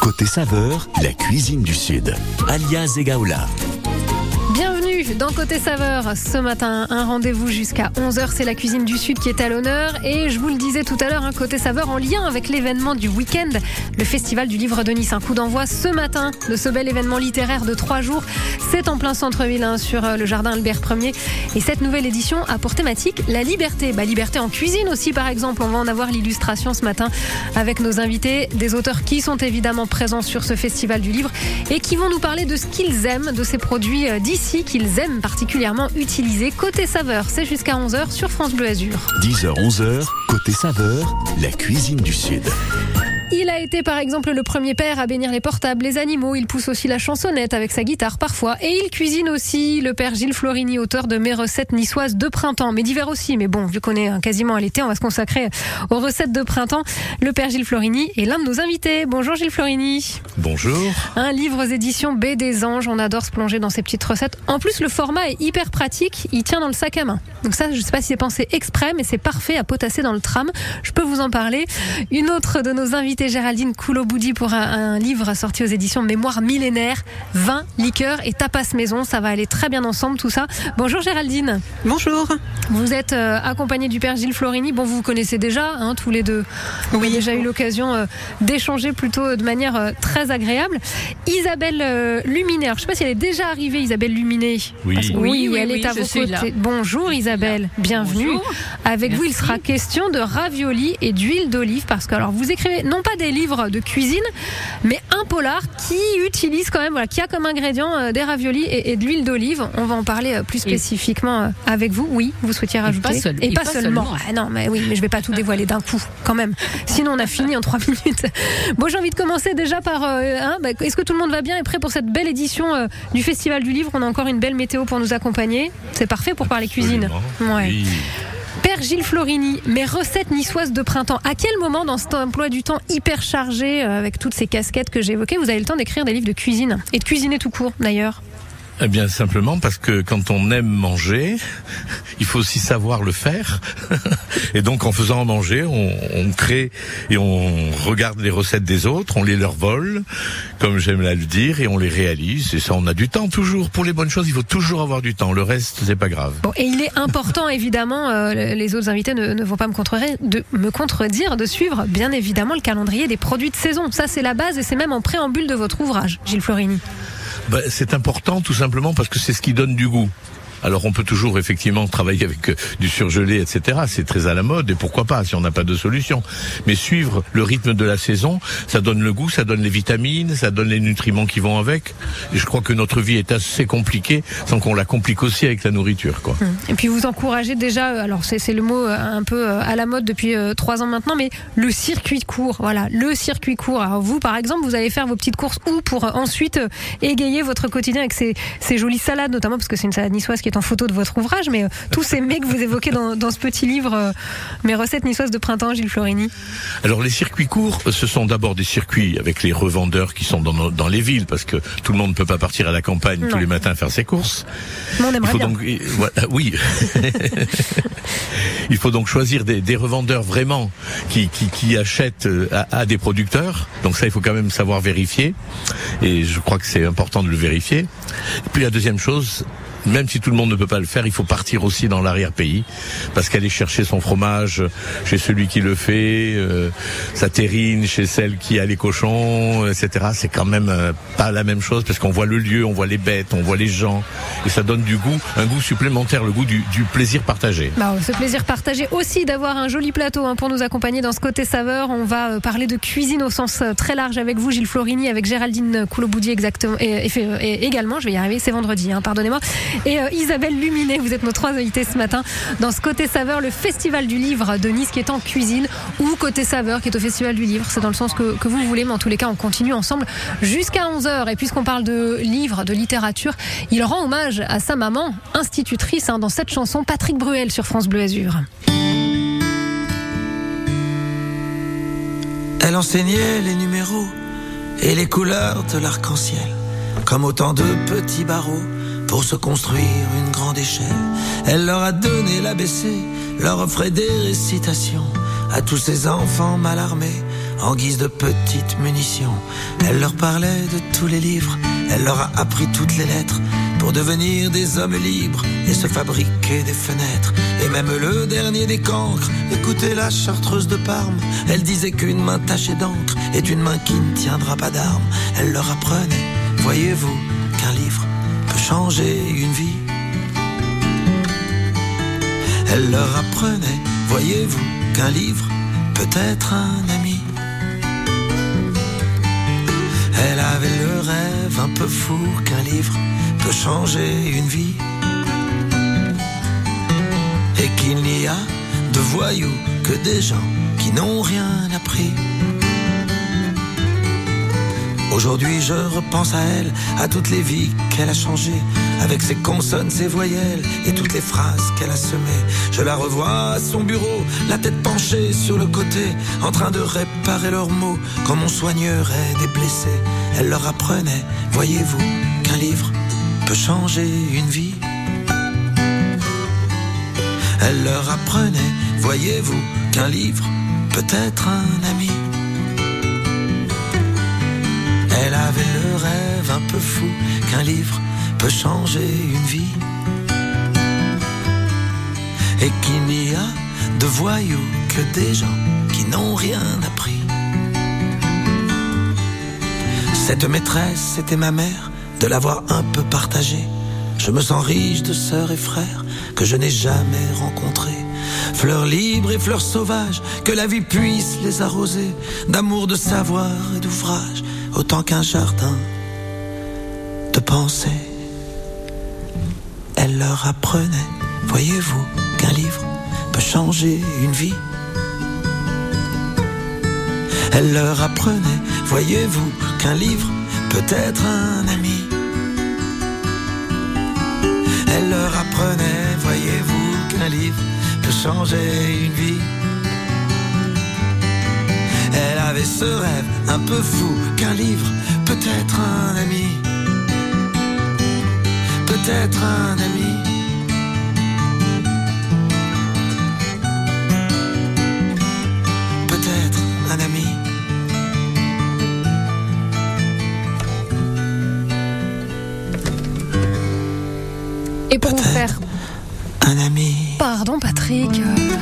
Côté saveur, la cuisine du Sud. Alias Egaola. Dans Côté Saveur. Ce matin, un rendez-vous jusqu'à 11h. C'est la cuisine du Sud qui est à l'honneur. Et je vous le disais tout à l'heure, un Côté Saveur en lien avec l'événement du week-end, le Festival du Livre de Nice. Un coup d'envoi ce matin de ce bel événement littéraire de trois jours. C'est en plein centre-ville, hein, sur euh, le jardin Albert Ier. Et cette nouvelle édition a pour thématique la liberté. Bah, liberté en cuisine aussi, par exemple. On va en avoir l'illustration ce matin avec nos invités, des auteurs qui sont évidemment présents sur ce Festival du Livre et qui vont nous parler de ce qu'ils aiment, de ces produits euh, d'ici qu'ils particulièrement utiliser. Côté saveur, c'est jusqu'à 11h sur France Bleu Azur. 10h, 11h, côté saveur, la cuisine du Sud. Il a été par exemple le premier père à bénir les portables, les animaux. Il pousse aussi la chansonnette avec sa guitare parfois. Et il cuisine aussi le père Gilles Florini, auteur de mes recettes niçoises de printemps, mais d'hiver aussi. Mais bon, vu qu'on est hein, quasiment à l'été, on va se consacrer aux recettes de printemps. Le père Gilles Florini est l'un de nos invités. Bonjour Gilles Florini. Bonjour. Un livre aux éditions B des Anges. On adore se plonger dans ces petites recettes. En plus, le format est hyper pratique. Il tient dans le sac à main. Donc ça, je sais pas si c'est pensé exprès, mais c'est parfait à potasser dans le tram. Je peux vous en parler. Une autre de nos invités Géraldine Couloboudi pour un, un, livre sorti aux éditions Mémoire millénaire, vin, liqueur et tapas maison. Ça va aller très bien ensemble tout ça. Bonjour Géraldine. Bonjour. Vous êtes euh, accompagnée du père Gilles Florini. Bon, vous vous connaissez déjà, hein, tous les deux. Oui. On a déjà eu l'occasion euh, d'échanger plutôt de manière euh, très agréable. Isabelle euh, Luminé. Alors, je ne sais pas si elle est déjà arrivée, Isabelle Luminé. Oui, Parce oui, oui, elle est à vos côtés. Bonjour Isabelle, bienvenue. Bonjour. Avec Merci. vous, il sera question de raviolis et d'huile d'olive parce que alors vous écrivez non pas des livres de cuisine, mais un polar qui utilise quand même, voilà, qui a comme ingrédient euh, des raviolis et, et de l'huile d'olive. On va en parler euh, plus spécifiquement euh, avec vous. Oui, vous souhaitiez rajouter. pas seul- et et pas, pas seulement. seulement. Ah non, mais oui, mais je vais pas tout dévoiler d'un coup, quand même. Sinon, on a fini en trois minutes. Bon, j'ai envie de commencer déjà par. euh, hein, bah, Est-ce que tout le monde va bien et prêt pour cette belle édition euh, du Festival du Livre? On a encore une belle météo pour nous accompagner. C'est parfait pour parler cuisine. Ouais. Oui. Père Gilles Florini, mes recettes niçoises de printemps. À quel moment dans cet emploi du temps hyper chargé, euh, avec toutes ces casquettes que j'évoquais, vous avez le temps d'écrire des livres de cuisine Et de cuisiner tout court, d'ailleurs? Eh bien, simplement parce que quand on aime manger, il faut aussi savoir le faire. Et donc, en faisant manger, on, on crée et on regarde les recettes des autres, on les leur vole, comme j'aime là le dire, et on les réalise. Et ça, on a du temps toujours. Pour les bonnes choses, il faut toujours avoir du temps. Le reste, c'est pas grave. Bon, et il est important, évidemment, euh, les autres invités ne, ne vont pas me contredire, de, me contredire, de suivre, bien évidemment, le calendrier des produits de saison. Ça, c'est la base et c'est même en préambule de votre ouvrage, Gilles Florini. Ben, c'est important tout simplement parce que c'est ce qui donne du goût. Alors on peut toujours effectivement travailler avec euh, du surgelé, etc. C'est très à la mode et pourquoi pas si on n'a pas de solution. Mais suivre le rythme de la saison, ça donne le goût, ça donne les vitamines, ça donne les nutriments qui vont avec. Et je crois que notre vie est assez compliquée sans qu'on la complique aussi avec la nourriture. Quoi. Et puis vous encouragez déjà, euh, alors c'est le mot euh, un peu à la mode depuis trois ans maintenant, mais le circuit court. Voilà, le circuit court. Alors vous, par exemple, vous allez faire vos petites courses où pour ensuite égayer votre quotidien avec ces, ces jolies salades, notamment parce que c'est une salade niçoise qui est en photo de votre ouvrage, mais euh, tous ces mets que vous évoquez dans, dans ce petit livre, euh, mes recettes niçoises de printemps, Gilles Florini. Alors les circuits courts, ce sont d'abord des circuits avec les revendeurs qui sont dans, nos- dans les villes parce que tout le monde ne peut pas partir à la campagne Non. tous les matins faire ses courses. Mais on Il aimerait faut bien. donc, voilà, oui. Il faut donc choisir des, des revendeurs vraiment qui, qui, qui achètent euh, à, à des producteurs. Donc ça, il faut quand même savoir vérifier. Et je crois que c'est important de le vérifier. Et puis la deuxième chose, même si tout le monde ne peut pas le faire, il faut partir aussi dans l'arrière-pays, parce qu'aller chercher son fromage chez celui qui le fait, euh, sa terrine chez celle qui a les cochons, etc. C'est quand même euh, pas la même chose, parce qu'on voit le lieu, on voit les bêtes, on voit les gens, et ça donne du goût, un goût supplémentaire, le goût du, plaisir partagé. Bah, ce plaisir partagé aussi d'avoir un joli plateau hein, pour nous accompagner dans ce côté saveur. On va euh, parler de cuisine au sens euh, très large avec vous, Gilles Florini, avec Géraldine Couloboudi exactement, et, et également, je vais y arriver, c'est vendredi, hein, pardonnez-moi. Et euh, Isabelle Luminet, vous êtes nos trois invités ce matin dans ce côté saveur, le festival du livre de Nice qui est en cuisine ou côté saveur qui est au festival du livre. C'est dans le sens que, que vous voulez, mais en tous les cas, on continue ensemble jusqu'à 11h. Et puisqu'on parle de livres, de littérature, il rend hommage à sa maman, institutrice, hein, dans cette chanson, Patrick Bruel sur France Bleu Azur. Elle enseignait les numéros et les couleurs de l'arc-en-ciel, comme autant de petits barreaux pour se construire une grande échelle. Elle leur a donné l'ABC, leur offrait des récitations à tous ces enfants mal armés en guise de petites munitions. Elle leur parlait de tous les livres, elle leur a appris toutes les lettres pour devenir des hommes libres et se fabriquer des fenêtres. Et même le dernier des cancres, écoutez la chartreuse de Parme, elle disait qu'une main tachée d'encre est une main qui ne tiendra pas d'armes. Elle leur apprenait, voyez-vous, qu'un livre changer une vie. Elle leur apprenait, voyez-vous, qu'un livre peut être un ami. Elle avait le rêve un peu fou qu'un livre peut changer une vie. Et qu'il n'y a de voyous que des gens qui n'ont rien appris. Aujourd'hui je repense à elle, à toutes les vies qu'elle a changées, avec ses consonnes, ses voyelles et toutes les phrases qu'elle a semées. Je la revois à son bureau, la tête penchée sur le côté, en train de réparer leurs mots, comme on soignerait des blessés. Elle leur apprenait, voyez-vous, qu'un livre peut changer une vie. Elle leur apprenait, voyez-vous, qu'un livre peut être un ami. Un peu fou qu'un livre peut changer une vie. Et qu'il n'y a de voyous que des gens qui n'ont rien appris. Cette maîtresse, c'était ma mère, de l'avoir un peu partagée. Je me sens riche de sœurs et frères que je n'ai jamais rencontrés. Fleurs libres et fleurs sauvages, que la vie puisse les arroser d'amour, de savoir et d'ouvrage, autant qu'un jardin Elle leur apprenait, voyez-vous, qu'un livre peut changer une vie? Elle leur apprenait, voyez-vous, qu'un livre peut être un ami? Elle leur apprenait, voyez-vous, qu'un livre peut changer une vie? Elle avait ce rêve un peu fou qu'un livre peut être un ami. Peut-être un ami. Peut-être un ami. Et pour vous faire. Un ami. Pardon, Patrick. euh,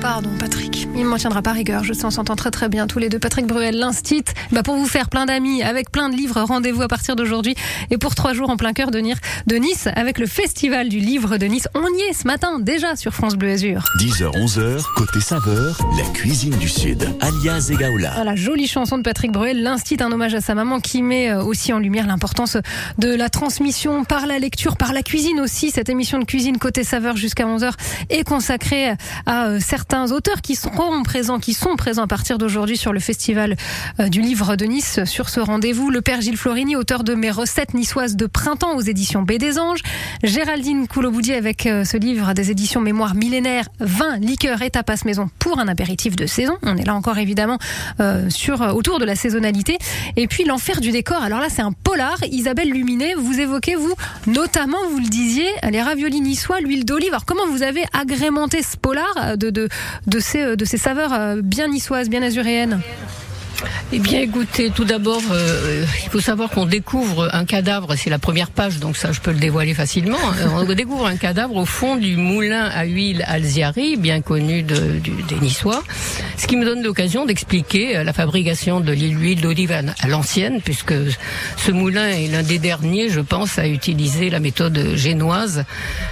Pardon, Patrick. Il ne m'en tiendra pas rigueur. Je sais, on s'entend très très bien tous les deux. Patrick Bruel, l'Instit. Bah, pour vous faire plein d'amis, avec plein de livres, rendez-vous à partir d'aujourd'hui. Et pour trois jours en plein cœur de, de Nice, avec le Festival du Livre de Nice. On y est ce matin, déjà sur France Bleu Azur. 10h, 11h, côté saveur, la cuisine du Sud. Alias Egaola. Voilà, jolie chanson de Patrick Bruel, l'Instit, un hommage à sa maman qui met euh, aussi en lumière l'importance de la transmission par la lecture, par la cuisine aussi. Cette émission de cuisine côté saveur jusqu'à 11h est consacrée à euh, certains auteurs qui seront présents, qui sont présents à partir d'aujourd'hui sur le festival euh, du livre de Nice. Sur ce rendez-vous, le père Gilles Florini, auteur de Mes recettes niçoises de printemps aux éditions B des Anges, Géraldine Couloboudier avec euh, ce livre des éditions Mémoire millénaire, vin, liqueur et tapas maison pour un apéritif de saison. On est là encore évidemment euh, sur autour de la saisonnalité. Et puis l'enfer du décor. Alors là, c'est un polar. Isabelle Luminet, vous évoquez vous notamment, vous le disiez, les raviolis niçois, l'huile d'olive. Alors comment vous avez agrémenté ce polar de de de ces saveurs euh, bien niçoises, bien azuréennes Eh bien, écoutez, tout d'abord, euh, il faut savoir qu'on découvre un cadavre, c'est la première page, donc ça, je peux le dévoiler facilement. Euh, On découvre un cadavre au fond du moulin à huile Alziari, bien connu de- du- des Niçois, ce qui me donne l'occasion d'expliquer euh, la fabrication de l'huile d'olive à, à l'ancienne, puisque ce moulin est l'un des derniers, je pense, à utiliser la méthode génoise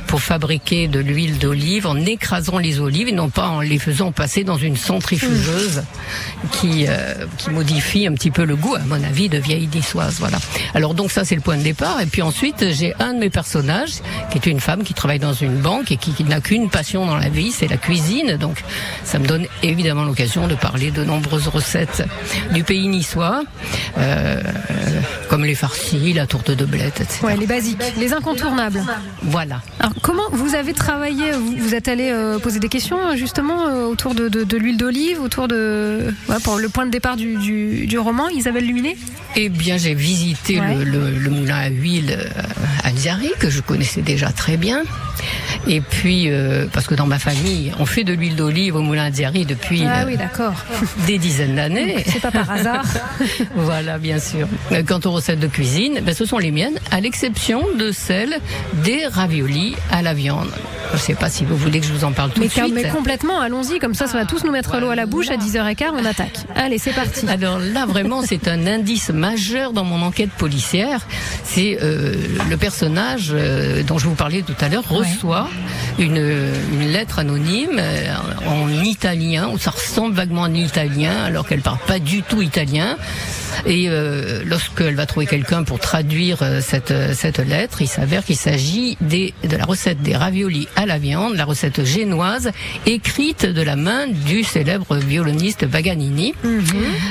pour fabriquer de l'huile d'olive en écrasant les olives et non pas en les faisant passer dans une centrifugeuse qui, euh, qui modifie un petit peu le goût, à mon avis, de vieille niçoise. Voilà. Alors donc ça c'est le point de départ. Et puis ensuite j'ai un de mes personnages qui est une femme qui travaille dans une banque et qui, qui n'a qu'une passion dans la vie, c'est la cuisine. Donc ça me donne évidemment l'occasion de parler de nombreuses recettes du pays niçois, euh, comme les farcis, la tourte de blette, etc. Ouais, les basiques, les incontournables. Voilà. Alors comment vous avez travaillé Vous, vous êtes allé euh, poser des questions justement euh, autour de, de- de l'huile d'olive, autour de ouais, pour le point de départ du, du, du roman, Isabelle Luminet. Eh bien, j'ai visité Ouais. le, le- le moulin à huile euh, Alziari, que je connaissais déjà très bien. Et puis, euh, parce que dans ma famille, on fait de l'huile d'olive au moulin à Diary depuis Ah euh, oui, d'accord. des dizaines d'années. C'est pas par hasard. voilà, bien sûr. Quant aux recettes de cuisine, ben, ce sont les miennes, à l'exception de celles des raviolis à la viande. Je ne sais pas si vous voulez que je vous en parle tout Mais, de suite. mais complètement, allons-y, comme ça, ça va tous nous mettre l'eau à la bouche. À 10h15, on attaque. Allez, c'est parti. Alors là, vraiment, c'est un indice majeur dans mon enquête policière. C'est euh, le personnage euh, dont je vous parlais tout à l'heure reçoit une, une lettre anonyme euh, en italien, où ça ressemble vaguement en italien, alors qu'elle parle pas du tout italien. Et euh, lorsqu'elle va trouver quelqu'un pour traduire euh, cette, euh, cette lettre, il s'avère qu'il s'agit des, de la recette des raviolis à la viande, la recette génoise, écrite de la main du célèbre violoniste Paganini,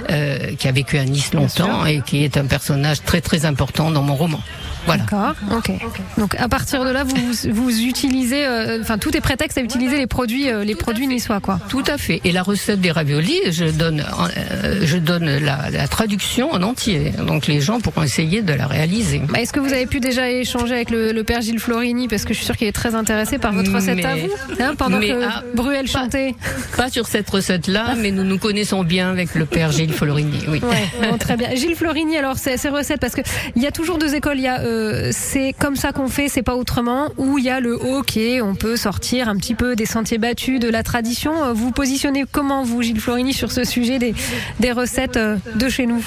euh, qui a vécu à Nice longtemps et qui est un personnage très très important dans mon roman. Voilà. D'accord, ok. Donc à partir de là, vous, vous utilisez, euh, enfin tout est prétexte à utiliser les produits, euh, les produits niçois, quoi. Tout à fait. Et la recette des raviolis, je donne, euh, je donne la, la traduction en entier. Donc les gens pourront essayer de la réaliser. Bah, Est-ce que vous avez pu déjà échanger avec le, le père Gilles Florini? Parce que je suis sûre qu'il est très intéressé par votre recette à Mais- vous, hein, pendant mais, que ah, Bruel chantait. Pas sur cette recette-là, mais nous nous connaissons bien avec le père Gilles Florini. Oui. Ouais, bon, très bien. Gilles Florini, alors ces ces recettes, parce que il y a toujours deux écoles. Il y a euh, c'est comme ça qu'on fait, c'est pas autrement, ou il y a le ok, on peut sortir un petit peu des sentiers battus, de la tradition. Euh, Vous positionnez comment vous, Gilles Florini, sur ce sujet des, des recettes euh, de chez nous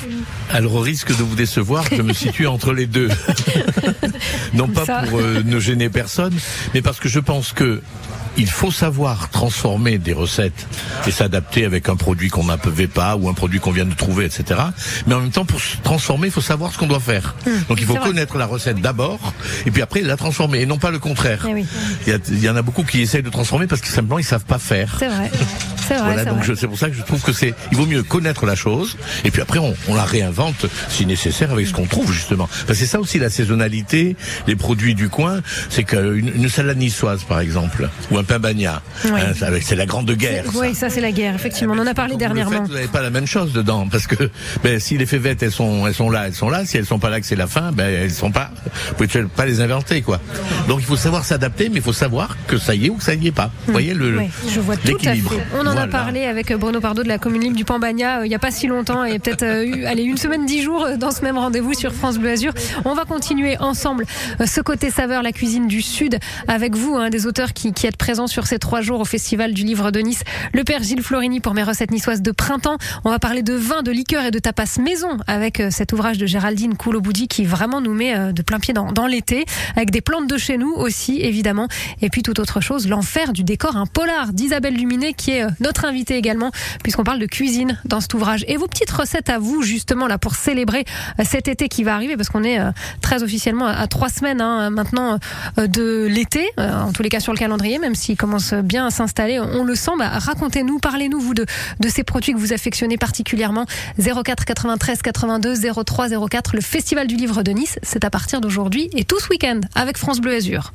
Alors au risque de vous décevoir, je me situe entre les deux. non pas Ça. pour euh, ne gêner personne, mais parce que je pense que il faut savoir transformer des recettes et s'adapter avec un produit qu'on n'avait pas ou un produit qu'on vient de trouver, etc. Mais en même temps, pour se transformer, il faut savoir ce qu'on doit faire. Donc il faut connaître la recette d'abord et puis après la transformer et non pas le contraire. Eh oui. Il y, a- il y en a beaucoup qui essayent de transformer parce que simplement ils savent pas faire. C'est vrai. C'est vrai. Voilà, donc vrai. c'est pour ça que je trouve que c'est, il vaut mieux connaître la chose, et puis après on, on la réinvente si nécessaire avec ce qu'on trouve justement. Parce que c'est ça aussi la saisonnalité, les produits du coin, c'est qu'une une salade niçoise par exemple, ou un pain bagnat, hein, c'est la grande guerre. ça. Oui, ça c'est la guerre. Effectivement, on en a parlé dernièrement. faites, vous n'avez pas la même chose dedans, parce que ben, si les févettes elles sont, elles sont là, elles sont là. Si elles sont pas là, que c'est la fin, ben elles sont pas. Vous pouvez pas les inventer, quoi. Donc il faut savoir s'adapter, mais il faut savoir que ça y est ou que ça y est pas. Vous voyez le Oui, je vois tout à fait. l'équilibre. On en a Voilà. Parlé avec Bruno Pardo de la commune libre du Pambagna euh, il n'y a pas si longtemps et peut-être euh, eu, allez, une semaine, dix jours euh, dans ce même rendez-vous sur France Bleu Azur. On va continuer ensemble euh, ce côté saveur, la cuisine du Sud, avec vous, hein, des auteurs qui, qui êtes présents sur ces trois jours au Festival du Livre de Nice. Le père Gilles Florini pour mes recettes niçoises de printemps. On va parler de vin, de liqueur et de tapas maison avec euh, cet ouvrage de Géraldine Couloboudi qui vraiment nous met euh, de plein pied dans, l'été, avec des plantes de chez nous aussi, évidemment. Et puis toute autre chose, l'enfer du décor, un polar d'Isabelle Luminet qui est euh, notre invitée également, puisqu'on parle de cuisine dans cet ouvrage. Et vos petites recettes à vous, justement, là, pour célébrer euh, cet été qui va arriver, parce qu'on est euh, très officiellement à, trois semaines hein, maintenant euh, de l'été, en tous les cas sur le calendrier, même s'il commence bien à s'installer, on le sent. Bah, Racontez-nous, parlez-nous, vous, de, de ces produits que vous affectionnez particulièrement. 04 93 82 03 04, le Festival du Livre de Nice, c'est à partir d'aujourd'hui et tout ce week-end avec France Bleu Azur.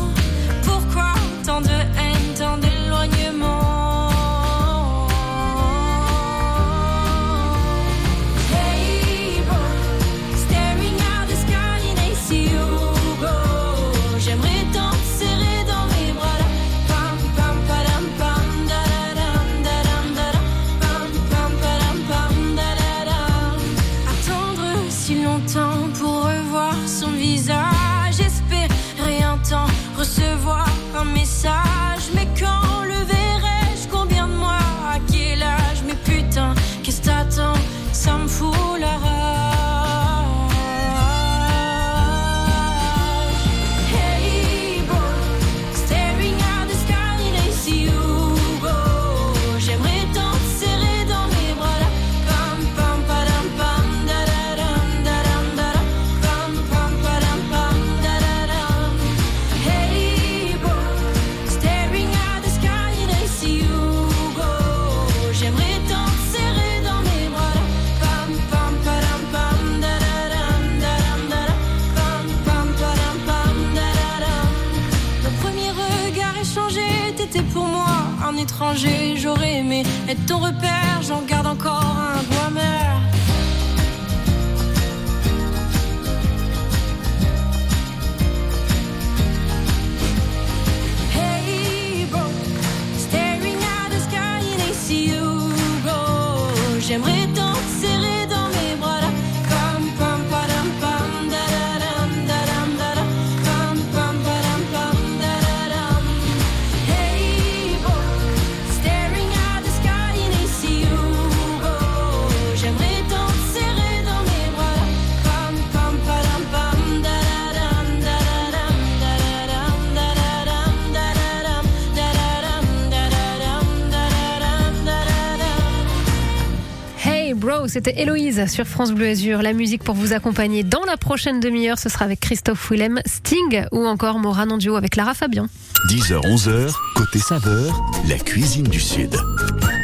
C'était Héloïse sur France Bleu Azur. La musique pour vous accompagner dans la prochaine demi-heure, ce sera avec Christophe Willem, Sting ou encore Moran avec Lara Fabian. 10h-11h, côté saveur, la cuisine du Sud.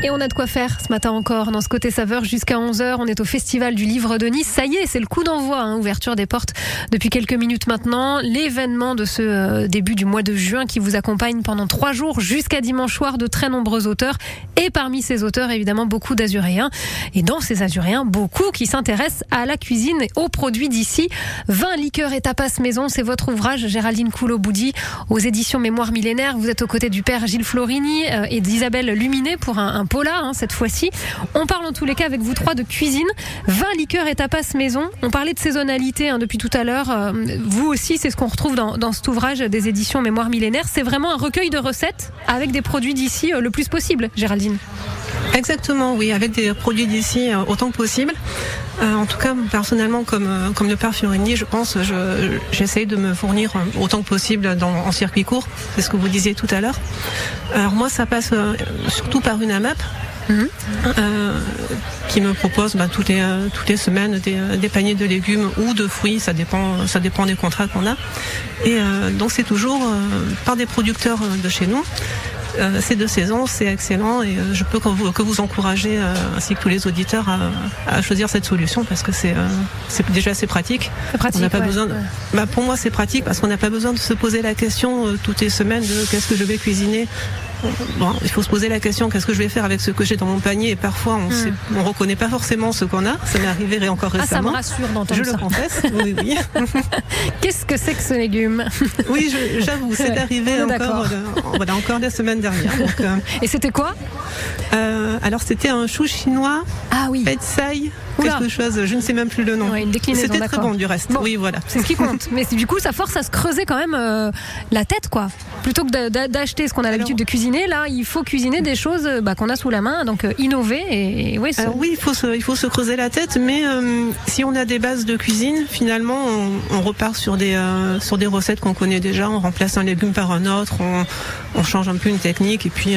Et on a de quoi faire ce matin encore dans ce côté saveur jusqu'à 11h. On est au Festival du Livre de Nice. Ça y est, c'est le coup d'envoi, hein, ouverture des portes depuis quelques minutes maintenant. L'événement de ce euh, début du mois de juin qui vous accompagne pendant trois jours jusqu'à dimanche soir de très nombreux auteurs. Et parmi ces auteurs, évidemment, beaucoup d'azuréens. Et dans ces azuréens, beaucoup qui s'intéressent à la cuisine et aux produits d'ici. 20 liqueurs et tapas maison, c'est votre ouvrage, Géraldine Coulot-Boudy, aux éditions Mémoire millénaire. Vous êtes aux côtés du père Gilles Florini euh, et d'Isabelle Luminet pour un polar hein, cette fois-ci. On parle en tous les cas avec vous trois de cuisine. 20 liqueurs et tapas maison. On parlait de saisonnalité hein, depuis tout à l'heure. Euh, vous aussi, c'est ce qu'on retrouve dans, cet ouvrage des éditions Mémoire millénaire. C'est vraiment un recueil de recettes avec des produits d'ici euh, le plus possible, Géraldine. Exactement, oui, avec des produits d'ici euh, autant que possible. En tout cas, personnellement, comme, comme le père Fiorini, je pense, je- j'essaye de me fournir autant que possible en circuit court. C'est ce que vous disiez tout à l'heure. Alors moi, ça passe surtout par une AMAP. Euh, qui me propose bah, toutes, les, euh, toutes les semaines des, euh, des paniers de légumes ou de fruits, ça dépend, ça dépend des contrats qu'on a. Et euh, donc c'est toujours euh, par des producteurs de chez nous. C'est de saison, c'est excellent et je peux que vous, que vous encourager ainsi que tous les auditeurs à, à choisir cette solution parce que c'est déjà assez pratique. Pratique, On pas ouais. besoin. De... Ouais. Bah, pour moi, c'est pratique parce qu'on n'a pas besoin de se poser la question toutes les semaines de qu'est-ce que je vais cuisiner. Bon, il faut se poser la question qu'est-ce que je vais faire avec ce que j'ai dans mon panier? Et parfois on sait, on reconnaît pas forcément ce qu'on a. Ça m'est arrivé encore Hmm. Ah, ça me récemment. rassure d'entendre je ça. le confesse. Oui, oui. Qu'est-ce que c'est que ce légume? Oui, je- j'avoue, c'est Ouais, arrivé encore, euh, voilà, encore la semaine dernière. Donc, euh, Et c'était quoi? euh, alors c'était un chou chinois, Ah oui. petsai, Oula. quelque chose, je ne sais même plus le nom. Ouais, C'était très bon du reste. Bon. Oui, voilà. C'est ce qui compte. Mais du coup, ça force à se creuser quand même euh, la tête, quoi. Plutôt que d'a- d'a- d'acheter ce qu'on a l'habitude de cuisiner, là, il faut cuisiner des choses euh, bah, qu'on a sous la main, donc euh, innover et, et ouais, se- Alors oui, il faut se, il faut se creuser la tête, mais euh, si on a des bases de cuisine, finalement, on, on repart sur des sur des recettes qu'on connaît déjà. On remplace un légume par un autre, on, on change un peu une technique et puis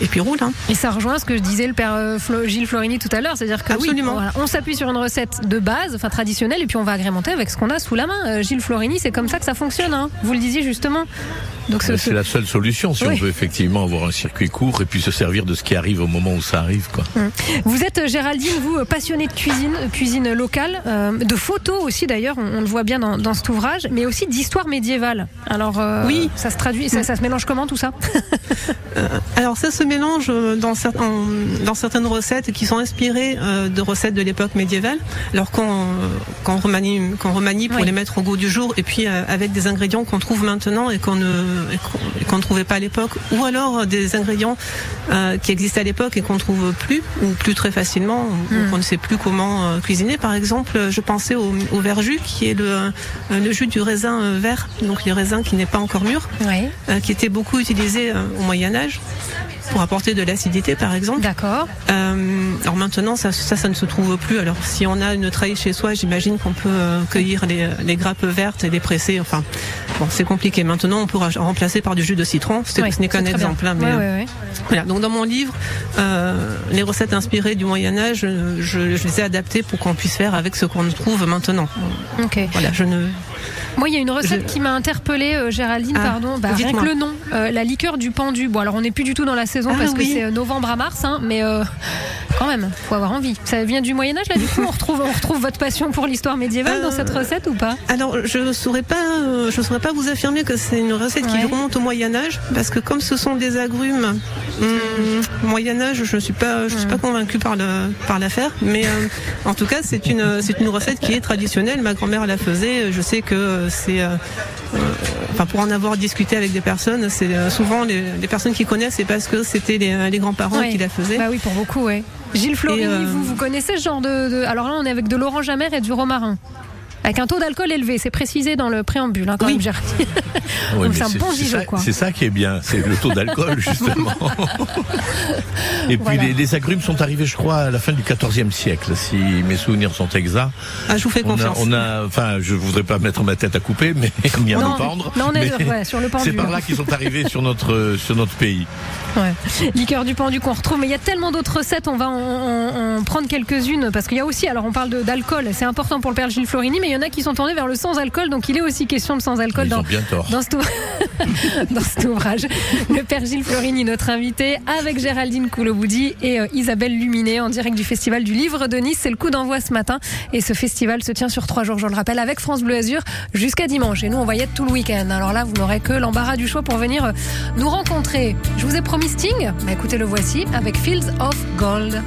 et puis roule. Hein. Et ça rejoint ce que je disais le père Flo- Gilles Florini tout à l'heure, c'est-à-dire que oui, Absolument. voilà, on s'appuie sur une recette de base, enfin traditionnelle, et puis on va agrémenter avec ce qu'on a sous la main. Euh, Gilles Florini, c'est comme ça que ça fonctionne. hein. Vous le disiez justement. Donc ce- C'est la seule solution si Oui. on veut effectivement avoir un circuit court et puis se servir de ce qui arrive au moment où ça arrive. Quoi. Vous êtes euh, Géraldine, vous euh, passionnée de cuisine, euh, cuisine locale, euh, de photos aussi d'ailleurs, on, on le voit bien dans, dans cet ouvrage, mais aussi d'histoire médiévale. Alors euh, Oui. ça se traduit, ça, ça se mélange comment tout ça? Alors ça se mélange euh, dans, certaines recettes qui sont inspirées euh, de recettes de l'époque médiévale. Alors qu'on euh, remanie, qu'on remanie pour Oui. les mettre au goût du jour, et puis euh, avec des ingrédients qu'on trouve maintenant et qu'on ne qu'on- et qu'on ne trouvait pas à l'époque, ou alors des ingrédients euh, qui existaient à l'époque et qu'on trouve plus ou plus très facilement, ou Hmm. qu'on ne sait plus comment euh, cuisiner. Par exemple, je pensais au, au verjus, qui est le, euh, le jus du raisin vert, donc le raisin qui n'est pas encore mûr Oui. qui était beaucoup utilisé au Moyen Âge pour apporter de l'acidité par exemple. D'accord. Euh, alors maintenant ça, ça ça ne se trouve plus. Alors si on a une treille chez soi, j'imagine qu'on peut euh, cueillir les, les grappes vertes et les presser. Enfin bon c'est compliqué. Maintenant on pourra remplacer par du jus de citron. Ouais, ce n'est qu'un exemple. hein, mais, euh, ouais, ouais. voilà. Donc dans mon livre, euh, les recettes inspirées du Moyen Âge, euh, je, je les ai adaptées pour qu'on puisse faire avec ce qu'on trouve maintenant. Ok. Voilà, je ne Moi, il y a une recette Je- qui m'a interpellée, euh, Géraldine, Ah, pardon. Bah, rien dites-moi. que le nom, euh, la liqueur du pendu. Bon, alors on n'est plus du tout dans la saison Ah, parce que c'est euh, novembre à mars, hein, mais euh, quand même, faut avoir envie. Ça vient du Moyen Âge là, du coup, on retrouve, on retrouve votre passion pour l'histoire médiévale dans cette recette ou pas? Alors, je ne saurais pas, je saurais pas vous affirmer que c'est une recette qui remonte au Moyen Âge, parce que comme ce sont des agrumes Hum, Moyen Âge, je ne suis pas, je suis pas convaincue par le par l'affaire, mais euh, en tout cas c'est une c'est une recette qui est traditionnelle. Ma grand-mère la faisait. Je sais que c'est, euh, euh, enfin pour en avoir discuté avec des personnes, c'est euh, souvent les, les personnes qui connaissent, c'est parce que c'était les, les grands-parents Ouais. qui la faisaient. Bah oui, pour beaucoup, ouais. Gilles Florini, vous, vous connaissez ce genre de, de- Alors là, on est avec de l'orange amer et du romarin. Avec un taux d'alcool élevé, c'est précisé dans le préambule, hein, quand Oui. même. Oui, c'est un bon c'est ça- quoi. C'est ça qui est bien, c'est le taux d'alcool justement. Et puis Voilà. les, les agrumes sont arrivés, je crois, à la fin du XIVe siècle, si mes souvenirs sont exacts. Ah, je vous fais On a, confiance. on a, enfin, je voudrais pas mettre ma tête à couper, mais ni à me pendre. non, on est mais ouais, sur le pendu. C'est par là qu'ils sont arrivés sur notre sur notre pays. Ouais. Liqueur du pendu qu'on retrouve, mais il y a tellement d'autres recettes, on va en, en- en prendre quelques-unes, parce qu'il y a aussi, alors on parle d'alcool, c'est important pour le père Gilles Florini, mais il y en a qui sont tournés vers le sans-alcool, donc il est aussi question de sans-alcool dans, cet ou- dans cet ouvrage. Le père Gilles Florini, notre invité, avec Géraldine Couloboudi et euh, Isabelle Luminet, en direct du Festival du Livre de Nice. C'est le coup d'envoi ce matin, et ce festival se tient sur trois jours, je le rappelle, avec France Bleu Azur jusqu'à dimanche. Et nous, on va y être tout le week-end. Alors là, vous n'aurez que l'embarras du choix pour venir euh, nous rencontrer. Je vous ai promis Sting, bah écoutez, le voici avec Fields of Gold.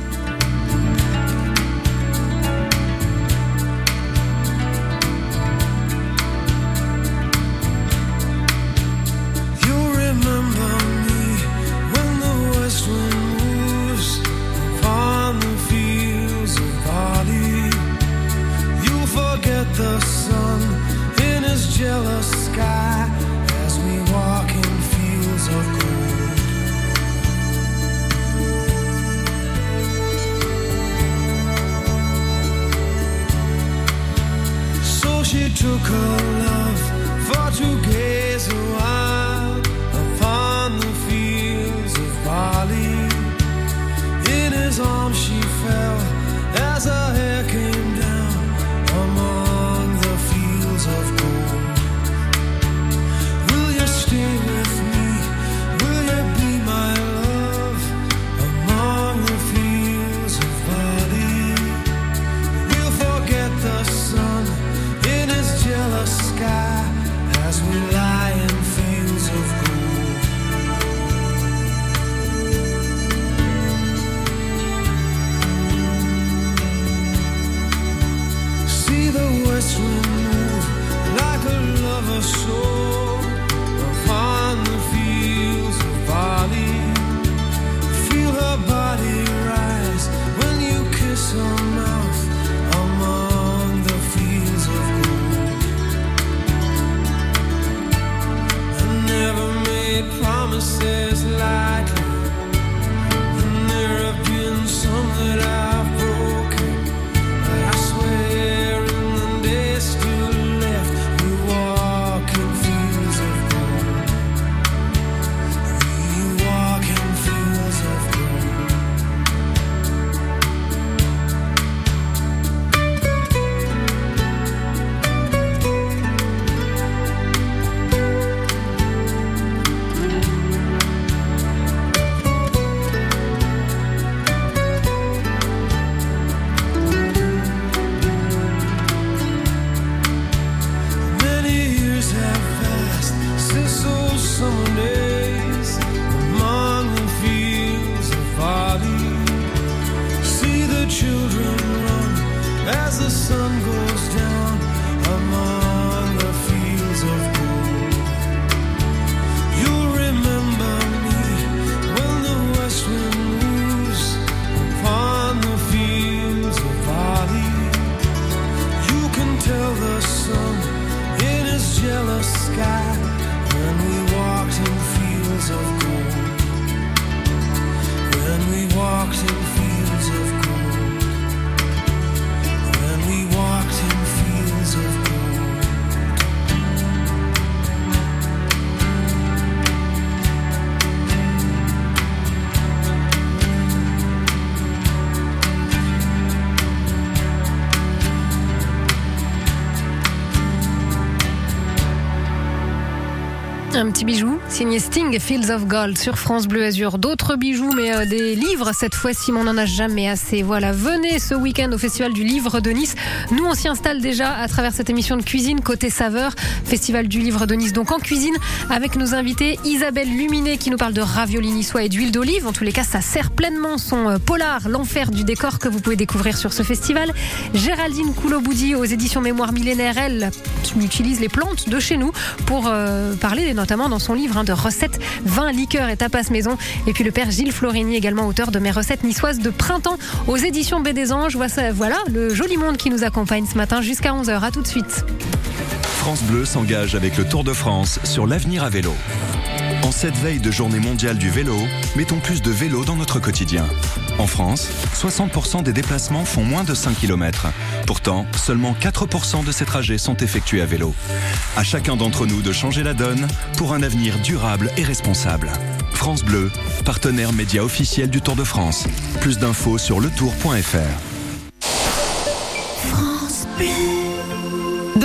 sou. Signé Sting, Fields of Gold sur France Bleu Azur. D'autres bijoux, mais euh, des livres cette fois-ci, on n'en a jamais assez. Voilà, venez ce week-end au Festival du Livre de Nice. Nous, on s'y installe déjà à travers cette émission de cuisine côté saveur, Festival du Livre de Nice. Donc en cuisine, avec nos invités, Isabelle Luminet qui nous parle de ravioli niçois et d'huile d'olive. En tous les cas, ça sert pleinement son euh, polar, l'enfer du décor que vous pouvez découvrir sur ce festival. Géraldine Couloboudi aux éditions Mémoire millénaire, elle utilise les plantes de chez nous pour euh, parler notamment dans son livre de recettes, vin, liqueurs et tapas maison. Et puis le père Gilles Florini, également auteur de mes recettes niçoises de printemps aux éditions B des Anges. Voilà, voilà le joli monde qui nous accompagne ce matin jusqu'à 11h. À tout de suite. France Bleu s'engage avec le Tour de France sur l'avenir à vélo. En cette veille de journée mondiale du vélo, mettons plus de vélo dans notre quotidien. En France, 60% des déplacements font moins de 5 km. Pourtant, seulement 4% de ces trajets sont effectués à vélo. À chacun d'entre nous de changer la donne pour un avenir durable et responsable. France Bleu, partenaire média officiel du Tour de France. Plus d'infos sur letour.fr.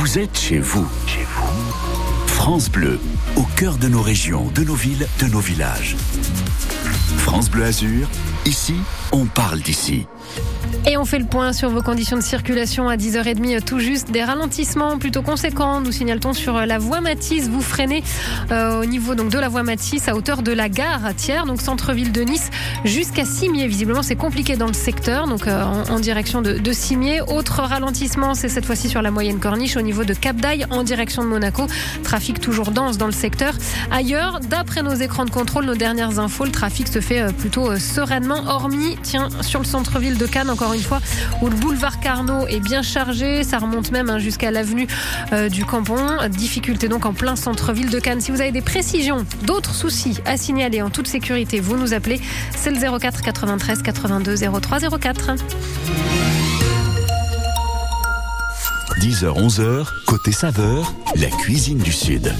Vous êtes chez vous. France Bleu, au cœur de nos régions, de nos villes, de nos villages. France Bleu Azur, ici, on parle d'ici. Et on fait le point sur vos conditions de circulation à 10h30 tout juste. Des ralentissements plutôt conséquents, nous signale-t-on sur la voie Matisse. Vous freinez euh, au niveau donc de la voie Matisse à hauteur de la gare à Thiers, donc centre-ville de Nice, jusqu'à Cimier. Visiblement, c'est compliqué dans le secteur, donc euh, en, direction de, de Cimier. Autre ralentissement, c'est cette fois-ci sur la moyenne corniche au niveau de Cap d'Aille en direction de Monaco. Trafic toujours dense dans le secteur. Ailleurs, d'après nos écrans de contrôle, nos dernières infos, le trafic se fait euh, plutôt sereinement, hormis, tiens, sur le centre-ville de Cannes, encore une fois, où le boulevard Carnot est bien chargé. Ça remonte même hein, jusqu'à l'avenue euh, du Campon. Difficulté donc en plein centre-ville de Cannes. Si vous avez des précisions, d'autres soucis à signaler en toute sécurité, vous nous appelez. C'est le 04 93 82 03 04. 10h, 11h, côté saveur, la cuisine du Sud.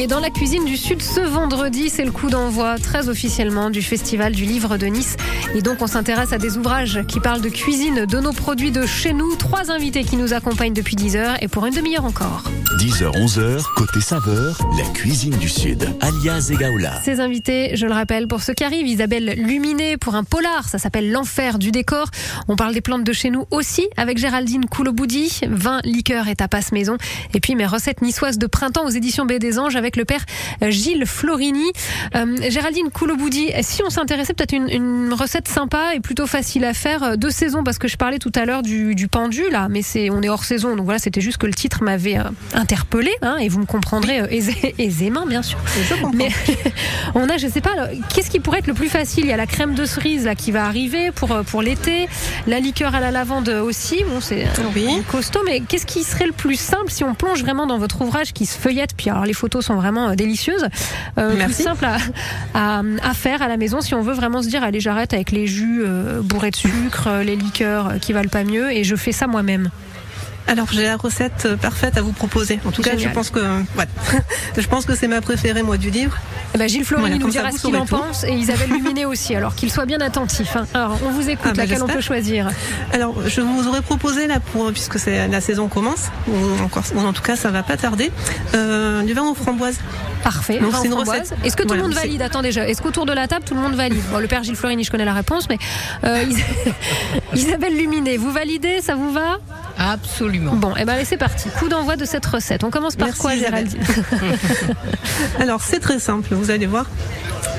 Et dans la cuisine du Sud, ce vendredi, c'est le coup d'envoi très officiellement du Festival du Livre de Nice. Et donc, on s'intéresse à des ouvrages qui parlent de cuisine, de nos produits de chez nous. Trois invités qui nous accompagnent depuis 10 heures et pour une demi-heure encore. 10h, 11h, côté saveur, la cuisine du Sud. Alias Egaola. Ces invités, je le rappelle, pour ceux qui arrivent, Isabelle Luminet pour un polar, ça s'appelle L'Enfer du décor. On parle des plantes de chez nous aussi avec Géraldine Couloboudi, vin, liqueur et tapas maison. Et puis mes recettes niçoises de printemps aux éditions B des Anges avec le père euh, Gilles Florini. Euh, Géraldine Couloboudi, si on s'intéressait peut-être une, une recette sympa et plutôt facile à faire euh, de saison, parce que je parlais tout à l'heure du, du pendu là, mais c'est on est hors saison, donc voilà, c'était juste que le titre m'avait euh, interpellé, hein, et vous me comprendrez aisé- aisément bien sûr. Mais on a, je sais pas, qu'est-ce qui pourrait être le plus facile? Il y a la crème de cerise là qui va arriver pour pour l'été, la liqueur à la lavande aussi. Bon, c'est Oui. costaud, mais qu'est-ce qui serait le plus simple si on plonge vraiment dans votre ouvrage qui se feuillette? Puis alors les photos sont vraiment euh, délicieuses. Euh, Merci. simple à, à, à faire à la maison si on veut vraiment se dire allez j'arrête avec les jus euh, bourrés de sucre, euh, les liqueurs qui valent pas mieux et je fais ça moi-même. Alors j'ai la recette euh, parfaite à vous proposer. En tout cas, je pense que ouais. je pense que c'est ma préférée moi du livre. Eh ben, Gilles Florini Voilà, nous dira vous ce qu'il en tout. pense et Isabelle Luminet aussi. Alors qu'il soit bien attentif. hein. Alors on vous écoute, Ah, bah, laquelle on j'espère. peut choisir. Alors je vous aurais proposé là pour puisque c'est la saison commence ou encore ou en tout cas ça va pas tarder euh, du vin aux framboises. Parfait. Donc, c'est une recette. Est-ce que tout Voilà, le monde valide? Attends déjà. Est-ce qu'autour de la table tout le monde valide? Bon, le père Gilles Florini, je connais la réponse, mais euh, Is- Isabelle Luminet, vous validez? Ça vous va? Absolument. Bon, et ben allez, c'est parti. Coup d'envoi de cette recette. On commence par Merci, quoi. Géraldine Alors c'est très simple, vous allez voir.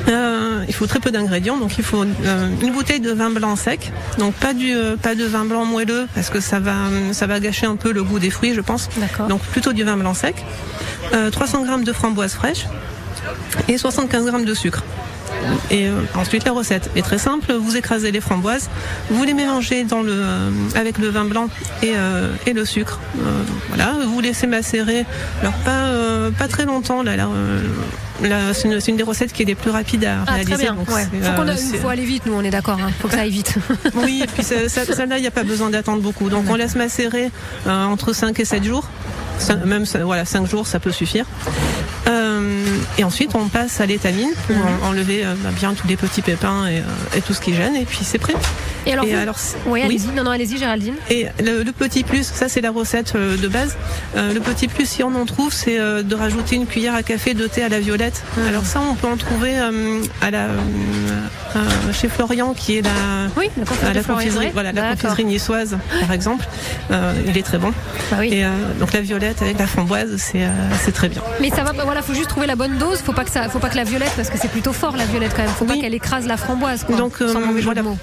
Euh, il faut très peu d'ingrédients, donc il faut euh, une bouteille de vin blanc sec, donc pas du euh, pas de vin blanc moelleux parce que ça va ça va gâcher un peu le goût des fruits, je pense. D'accord. Donc plutôt du vin blanc sec. Euh, 300 grammes de framboises fraîches et 75 grammes de sucre. Et euh, ensuite la recette est très simple. Vous écrasez les framboises, vous les mélangez dans le, euh, avec le vin blanc et, euh, et le sucre. Voilà, vous laissez macérer. Alors pas pas très longtemps. Là, là, c'est une, une des recettes qui est les plus rapides à Ah, réaliser. très bien. donc Ouais. c'est, Faut, a- aller vite, nous, on est d'accord. Hein. Faut que ça aille vite. oui, et puis celle-là, il n'y a pas besoin d'attendre beaucoup. Donc on laisse macérer entre 5 et 7 jours. Même voilà, 5 jours, ça peut suffire. Euh, et ensuite, on passe à l'étamine pour Mhm. en- enlever euh, bah, bien tous les petits pépins et, euh, et tout ce qui gêne. Et puis c'est prêt. Et alors, Et vous- alors, c'est- oui, oui. allez-y. Non, non, allez-y, Géraldine. Et le, le petit plus, ça c'est la recette euh, de base. Euh, le petit plus, si on en trouve, c'est euh, de rajouter une cuillère à café de thé à la violette. Alors ça, on peut en trouver euh, à la, euh, chez Florian, qui est la, Oui, la confiserie à la Florian, confiserie, ouais. voilà, la confiserie niçoise, par exemple. Il est très bon. Bah oui. Et donc la violette avec la framboise, c'est très bien. Mais ça va, voilà, faut juste trouver la bonne dose. Faut pas que ça, faut pas que la violette, parce que c'est plutôt fort la violette quand même. Faut pas qu'elle écrase la framboise, quoi. Donc, sans voilà. mots.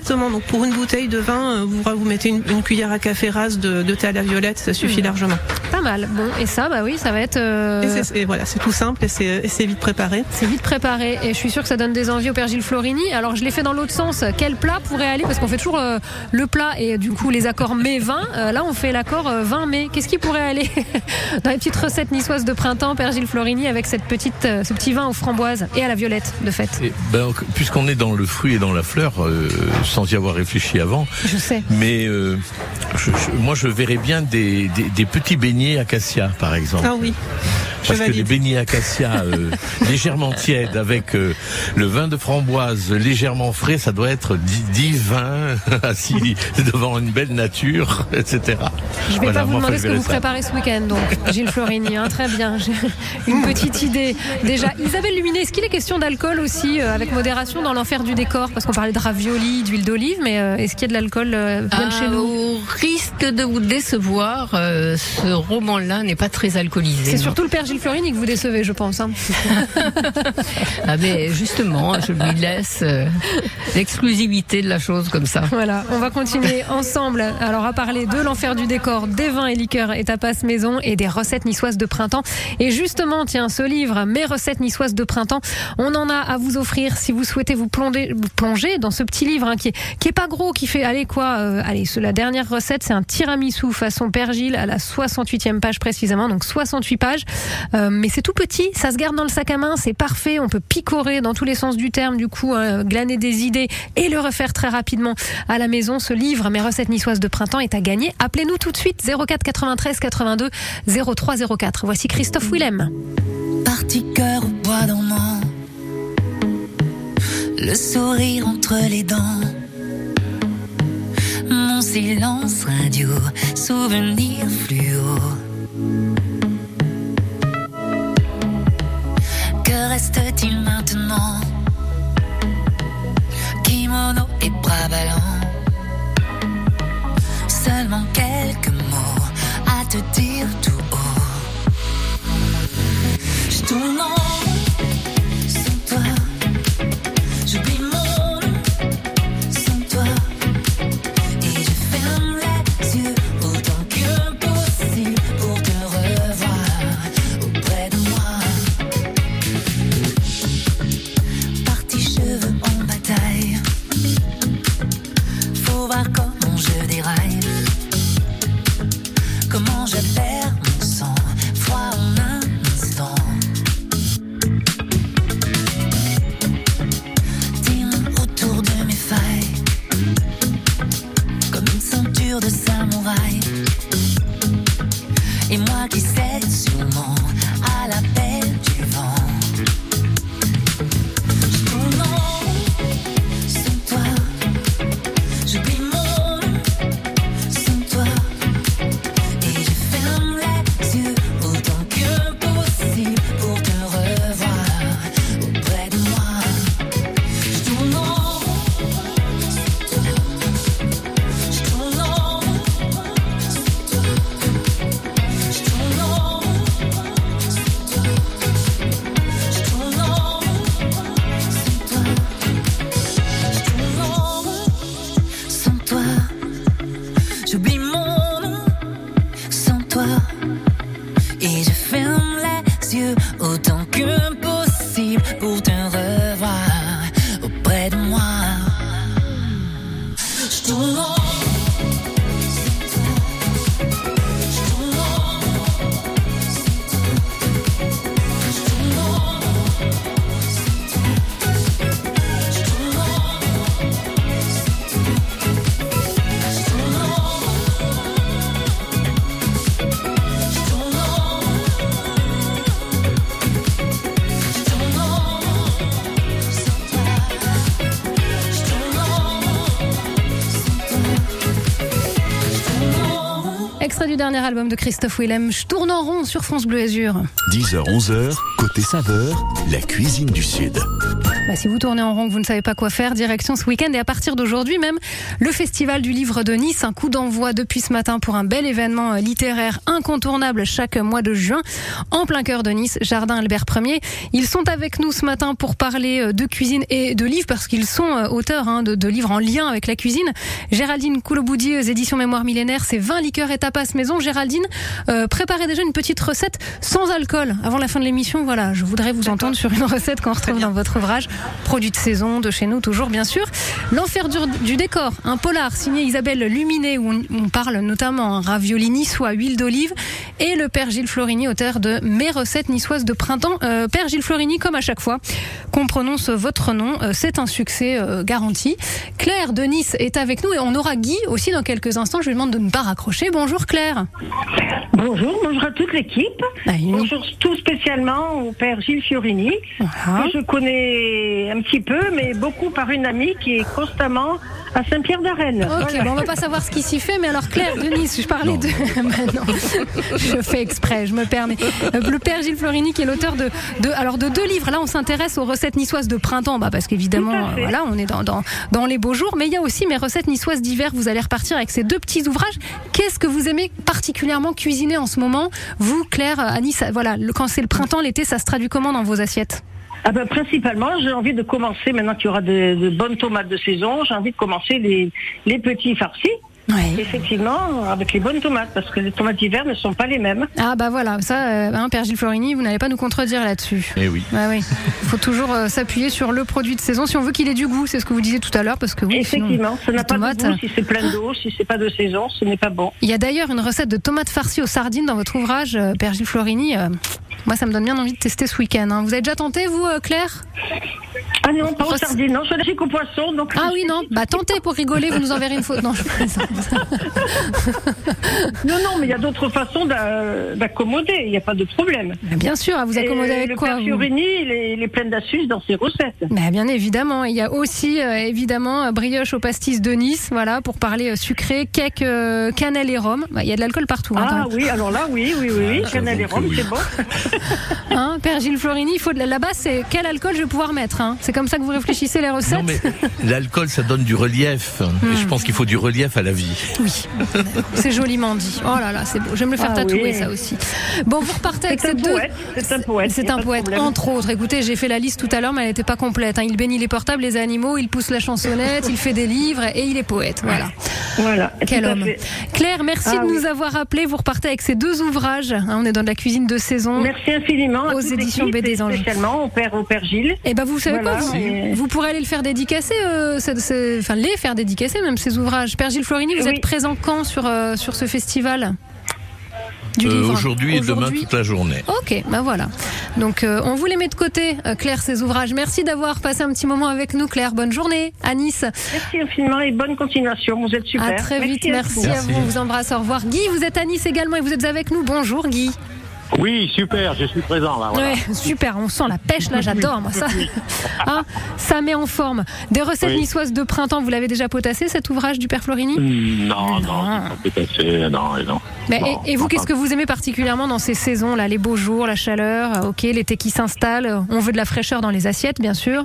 Exactement. Donc pour une bouteille de vin, euh, vous, vous mettez une, une cuillère à café rase de, de thé à la violette, ça suffit Mhm. largement. Pas mal. Bon, et ça, bah oui, ça va être. euh, Et, c'est- et voilà, c'est tout simple et c'est et c'est vite préparé. C'est vite préparé et je suis sûre que ça donne des envies au Pergil Florini. Alors je l'ai fait dans l'autre sens. Quel plat pourrait aller? Parce qu'on fait toujours euh, le plat et du coup les accords mai-vin. Euh, là on fait l'accord euh, vin mai. Qu'est-ce qui pourrait aller? Dans les petites recettes niçoises de printemps Pergil Florini avec cette petite, euh, ce petit vin aux framboises et à la violette de fait Et, ben, puisqu'on est dans le fruit et dans la fleur, euh, sans y avoir réfléchi avant, Je sais. mais euh, je- je- moi je verrais bien des, des, des petits beignets acacia, par exemple. Ah oui. Parce je que les valide. beignets acacia euh, légèrement tièdes avec euh, le vin de framboise légèrement frais, ça doit être di- divin, assis devant une belle nature, etc. Je vais Voilà, pas vous demander ce que vous ça. préparez ce week-end, donc Gilles Florini, hein, très bien. J'ai une petite idée. Déjà, Isabelle Luminet, est-ce qu'il est question d'alcool aussi, avec modération, dans l'enfer du décor? Parce qu'on parlait de ravioli, d'huile d'olive, mais euh, est-ce qu'il y a de l'alcool euh, Ah, chez nous? Au risque de vous décevoir, euh, ce roman-là n'est pas très alcoolisé. C'est surtout le père Gilles Florini que vous décevez, je pense. hein. Ah mais justement, je lui laisse euh, l'exclusivité de la chose comme ça. Voilà, on va continuer ensemble alors à parler de l'enfer du décor, des vins et liqueurs et tapas maison et des recettes niçoises de printemps. Et justement, tiens, ce livre, Mes recettes niçoises de printemps, on en a à vous offrir si vous souhaitez vous plonger, vous plonger dans ce petit livre hein, qui, est, qui est pas gros, qui fait, allez quoi, euh, allez, la dernière recette, c'est un tiramisu façon pergile à la 68e page précisément, donc 68 pages. Euh, mais c'est tout petit, ça se garde dans le sac à main, c'est parfait, on peut picorer dans tous les sens du terme, du coup, hein, glaner des idées et le refaire très rapidement à la maison. Ce livre, Mes recettes niçoises de printemps, est à gagner. Appelez-nous tout de suite 04 93 82 03 04. Voici Christophe Willem. Parti cœur au bois dormant, le sourire entre les dents, silence radio, souvenir fluo. Que reste-t-il maintenant? Kimono et bras ballants, seulement quelques mots à te dire tout haut. Je tourne de samouraï. Et moi qui cède sûrement dernier album de Christophe Willem. Je tourne en rond sur France Bleu Azur. 10h, 11h, côté saveur, la cuisine du Sud. Bah, si vous tournez en rond, que vous ne savez pas quoi faire, direction ce week-end et à partir d'aujourd'hui même, le Festival du Livre de Nice, un coup d'envoi depuis ce matin pour un bel événement euh, littéraire incontournable chaque mois de juin, en plein cœur de Nice, Jardin Albert Ier. Ils sont avec nous ce matin pour parler euh, de cuisine et de livres parce qu'ils sont euh, auteurs hein, de, de livres en lien avec la cuisine. Géraldine Couloboudi, aux éditions Mémoire Millénaire, c'est 20 liqueurs et tapas maison. Géraldine, euh, préparez déjà une petite recette sans alcool avant la fin de l'émission. Voilà, je voudrais vous entendre sur une recette qu'on retrouve dans votre ouvrage. Produit de saison, de chez nous toujours bien sûr. L'enfer du, du décor, un polar signé Isabelle Luminet où on, on parle notamment un ravioli niçois, huile d'olive et le père Gilles Florini, auteur de Mes recettes niçoises de printemps. Euh, père Gilles Florini, comme à chaque fois, qu'on prononce votre nom, euh, c'est un succès euh, garanti. Claire de Nice est avec nous et on aura Guy aussi dans quelques instants. Je lui demande de ne pas raccrocher. Bonjour Claire. Bonjour, bonjour à toute l'équipe. Bonjour tout spécialement au père Gilles Fiorini, Voilà. que je connais un petit peu, mais beaucoup par une amie qui est constamment à Saint-Pierre-d'Arène. Ok, Voilà. bon, on va pas savoir ce qui s'y fait, mais alors Claire de Nice, je parlais de. Bah non, je fais exprès, je me permets. Euh, Le père Gilles Florini, qui est l'auteur de, de, alors de deux livres. Là, on s'intéresse aux recettes niçoises de printemps, bah, parce qu'évidemment, voilà, on est dans, dans, dans les beaux jours. Mais il y a aussi mes recettes niçoises d'hiver. Vous allez repartir avec ces deux petits ouvrages. Qu'est-ce que vous aimez particulièrement cuisiner en ce moment? Vous, Claire, à Nice, voilà, le- quand c'est le printemps, l'été, ça se traduit comment dans vos assiettes? Ah ben, principalement, j'ai envie de commencer, maintenant qu'il y aura de, de bonnes tomates de saison, j'ai envie de commencer les, les petits farcis. Effectivement, avec les bonnes tomates, parce que les tomates d'hiver ne sont pas les mêmes. Ah bah voilà, ça, euh, hein, Père Gilles Florini, vous n'allez pas nous contredire là-dessus. Eh oui. Ouais, oui. Il faut toujours euh, s'appuyer sur le produit de saison si on veut qu'il ait du goût. C'est ce que vous disiez tout à l'heure, parce que oui, Effectivement, ça n'a pas tomates, de goût si c'est plein d'eau, si c'est pas de saison, ce n'est pas bon. Il y a d'ailleurs une recette de tomates farcies aux sardines dans votre ouvrage, euh, Père Gilles Florini. Moi, ça me donne bien envie de tester ce week-end. hein. Vous avez déjà tenté, vous, euh, Claire? Ah non, pas aux sardines, non, je suis allergique aux poissons, donc... Ah oui, non Bah tentez pour rigoler, vous nous enverrez une photo. Non, je plaisante. Non, non, mais il y a d'autres façons d'a- d'accommoder, il n'y a pas de problème. Bien sûr, à vous accommoder Et avec le quoi vous Fiorini, il est, il est plein d'astuces dans ses recettes. Mais bien évidemment, il y a aussi euh, évidemment euh, brioche au pastis de Nice, voilà pour parler sucré, cake, euh, cannelle et rhum. Bah, Il y a de l'alcool partout. hein, Ah oui, alors là, oui, oui, oui, oui, Ah, cannelle et rhum, oui. c'est bon. Hein, Père Gilles Florini, il faut là-bas, c'est quel alcool je vais pouvoir mettre. hein? C'est comme ça que vous réfléchissez les recettes. Non mais l'alcool ça donne du relief et je pense qu'il faut du relief à la vie. Oui, c'est joliment dit. Oh là là, c'est beau. Je vais me le faire Ah tatouer oui. ça aussi. Bon, vous repartez avec ces deux. c'est un poète. C'est un poète, entre autres. Écoutez, j'ai fait la liste tout à l'heure, mais elle n'était pas complète. hein. Il bénit les portables, les animaux, il pousse la chansonnette, il fait des livres et il est poète. Voilà. Voilà. Quel homme. Claire, merci Ah de oui. nous avoir appelés. Vous repartez avec ces deux ouvrages. hein. on est dans de la cuisine de saison. Merci infiniment à Aux éditions BD des et Anges. spécialement au père, au père Gilles. Et ben vous savez Voilà, quoi vous, et- vous pourrez aller le faire dédicacer, euh, enfin les faire dédicacer même ces ouvrages. Père Gilles Florini, vous Oui. êtes présent quand sur euh, sur ce festival du Euh, livre Aujourd'hui et demain toute la journée. Ok, ben voilà. Donc euh, on vous les met de côté, euh, Claire, ces ouvrages. Merci d'avoir passé un petit moment avec nous, Claire. Bonne journée à Nice. Merci infiniment et bonne continuation. Vous êtes super. À très vite, merci, à vous. On vous embrasse, au revoir. Guy, vous êtes à Nice également et vous êtes avec nous. Bonjour Guy. Oui, super, je suis présent là. Voilà. Ouais, super, on sent la pêche là, j'adore moi ça. Hein, ça met en forme. Des recettes Oui. niçoises de printemps, vous l'avez déjà potassé cet ouvrage du Père Florini Non, non, pas tout à fait. Non, non. Mais, Non, et, et vous, qu'est-ce que vous aimez particulièrement dans ces saisons là Les beaux jours, la chaleur, euh, ok, l'été qui s'installe, euh, on veut de la fraîcheur dans les assiettes bien sûr.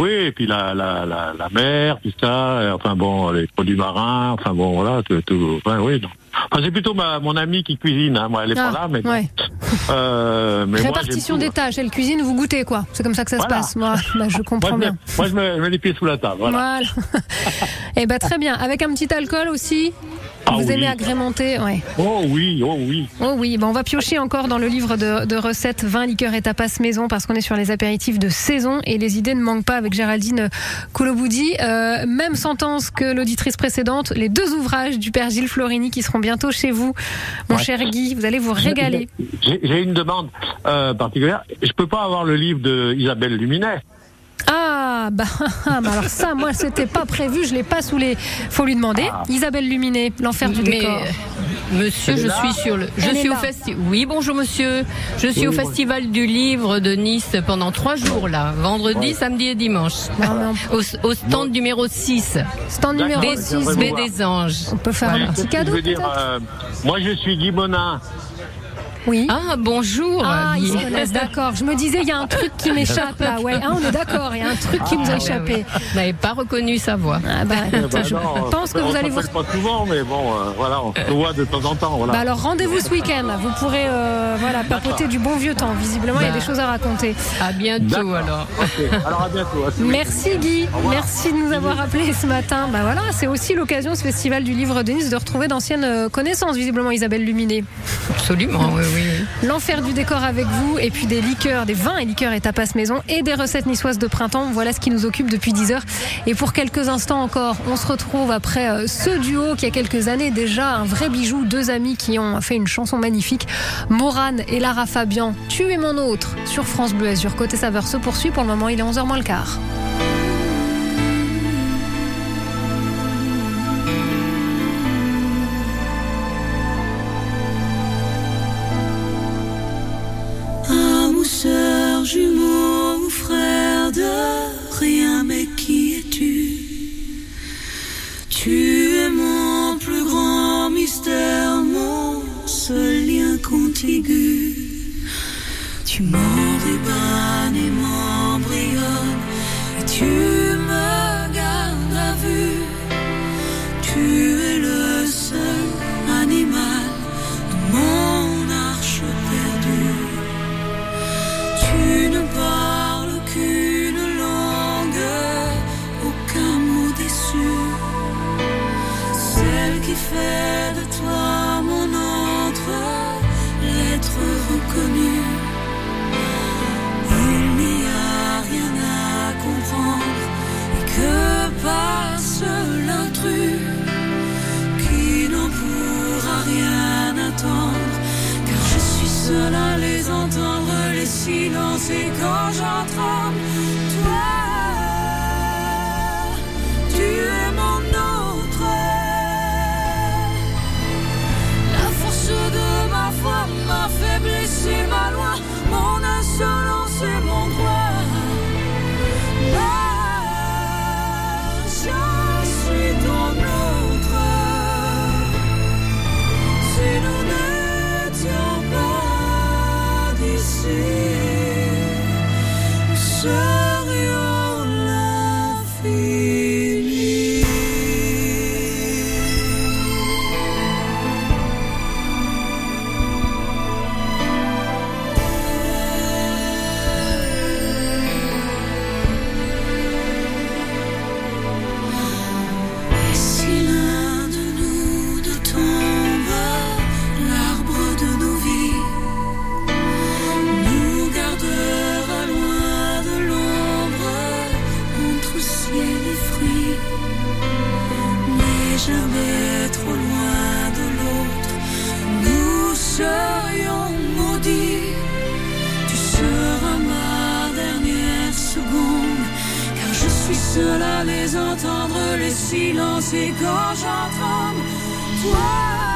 Oui, et puis la, la, la, la mer, tout ça, enfin bon, les produits marins, enfin bon, voilà, tout, tout enfin, oui. non. Enfin, c'est plutôt ma, mon amie qui cuisine, hein. moi elle est Ah, pas là, mais ouais. Euh, mais Répartition des tâches, elle cuisine, vous goûtez quoi C'est comme ça que ça Voilà. se passe. Moi, bah, je comprends Moi, bien. moi, je mets, je mets les pieds sous la table, voilà. Voilà. Et ben très bien. Avec un petit alcool aussi? Ah vous oui. aimez agrémenter, ouais. Oh oui, oh oui. Oh oui, ben on va piocher encore dans le livre de, de recettes 20 liqueurs et tapas maison parce qu'on est sur les apéritifs de saison et les idées ne manquent pas avec Géraldine Coloboudi. Euh, même sentence que l'auditrice précédente, les deux ouvrages du père Gilles Florini qui seront bientôt chez vous. Mon Ouais. cher Guy, vous allez vous régaler. J'ai j'ai une demande euh, particulière. Je peux pas avoir le livre de Isabelle Luminet. Ah, Ah, bah, bah alors ça, moi, c'était pas prévu, je l'ai pas sous les. Faut lui demander. Isabelle Luminé, l'enfer du Mais, décor. euh, Monsieur, je suis sur le. Je Elle suis au. Oui, bonjour monsieur. Je suis Oui, au bonjour. festival du livre de Nice pendant trois jours là, vendredi, Ouais. samedi et dimanche. Au, au stand numéro 6. Stand numéro des, 6, Baie oui. des Anges. On peut faire Ouais, un petit cadeau je veux dire, euh, Moi, je suis Guy Bonin. Oui. Ah, bonjour. Ah, ils se connaissent, d'accord. Je me disais, il y a un truc qui m'échappe là. Ouais, ah, on est d'accord, il y a un truc qui nous a Ah, échappé. oui, oui. Vous n'avez pas reconnu sa voix. Ah, bah, Eh ben je non, pense que vous allez vous. pas souvent, mais bon, euh, voilà, on se voit de temps en temps. Voilà. Bah alors rendez-vous ce week-end. Vous pourrez euh, voilà papoter du bon vieux temps. Visiblement, il y a Bah. des choses à raconter. À bientôt alors. Ok, alors à bientôt. à. Merci Guy, merci de nous avoir appelés ce matin. Bah voilà, c'est aussi l'occasion, ce festival du livre de Nice, de retrouver d'anciennes euh, connaissances, visiblement Isabelle Luminé. Absolument, oui, L'enfer du décor avec vous, et puis des liqueurs, des vins et liqueurs et tapas maison, et des recettes niçoises de printemps. Voilà ce qui nous occupe depuis 10 heures. Et pour quelques instants encore, on se retrouve après euh, ce duo qui a quelques années déjà, un vrai bijou, deux amis qui ont fait une chanson magnifique. Morane et Lara Fabian, Tu es mon autre, sur France Bleu Azur. Côté saveur se poursuit, pour le moment il est 11h moins le quart. Tu m'enrubans et Il n'y a rien à comprendre, et que passe l'intrus qui n'en pourra rien attendre, car je suis seul à les entendre, les silences, et quand j'entends suis seul à les entendre, les silences, et quand j'entends. Toi,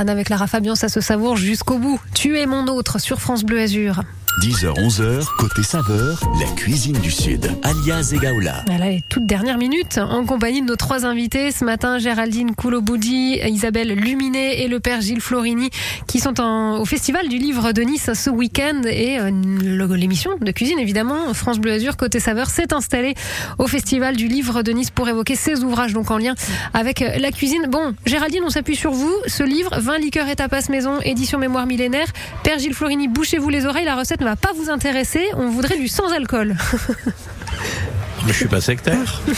Morane avec Lara Fabian, ça se savoure jusqu'au bout. Tu es mon autre sur France Bleu Azur. 10h-11h, côté saveur, la cuisine du Sud. Alias Egaola. Voilà, les toutes dernières minutes en compagnie de nos trois invités ce matin, Géraldine Couloboudi, Isabelle Luminet et le père Gilles Florini qui sont en- au Festival du Livre de Nice ce week-end et euh, l'émission de cuisine évidemment, France Bleu Azur côté saveur s'est installée au Festival du Livre de Nice pour évoquer ses ouvrages donc en lien avec euh, la cuisine. Bon, Géraldine, on s'appuie sur vous, ce livre 20 liqueurs et tapas maison, édition mémoire millénaire. Père Gilles Florini, bouchez-vous les oreilles, la recette ne va pas vous intéresser, on voudrait du sans alcool. Mais je suis pas sectaire.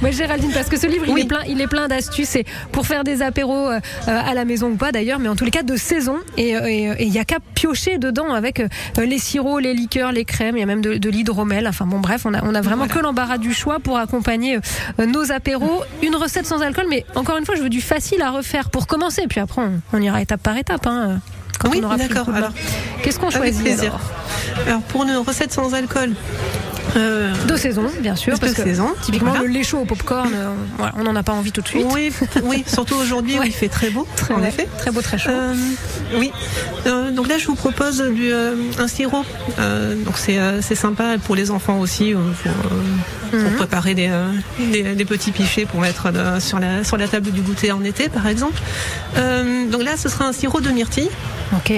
Moi, Géraldine, parce que ce livre, il est plein, il est plein d'astuces et pour faire des apéros euh, à la maison ou pas d'ailleurs, mais en tous les cas de saison. Et euh, euh, il y a qu'à piocher dedans avec euh, les sirops, les liqueurs, les crèmes. Il y a même de, de l'hydromel. Enfin bon, bref, on a, on a vraiment que l'embarras du choix pour accompagner euh, nos apéros. Une recette sans alcool, mais encore une fois, je veux du facile à refaire pour commencer. Puis après, on, on ira étape par étape. Hein, quand Oui, d'accord. Alors, Qu'est-ce qu'on choisit alors? Alors, pour une recette sans alcool. Euh, De saison, bien sûr, que typiquement voilà. le lait chaud au popcorn, euh, voilà, on n'en a pas envie tout de suite. Oui, oui, surtout aujourd'hui où il fait très beau, en ouais, effet. Très beau, très chaud. Euh, oui. Euh, donc là, je vous propose du, euh, un sirop. Donc c'est sympa pour les enfants aussi, pour, pour préparer des, des, des petits pichets pour mettre sur, la, sur la table du goûter en été, par exemple. Donc là, ce sera un sirop de myrtille. Ok.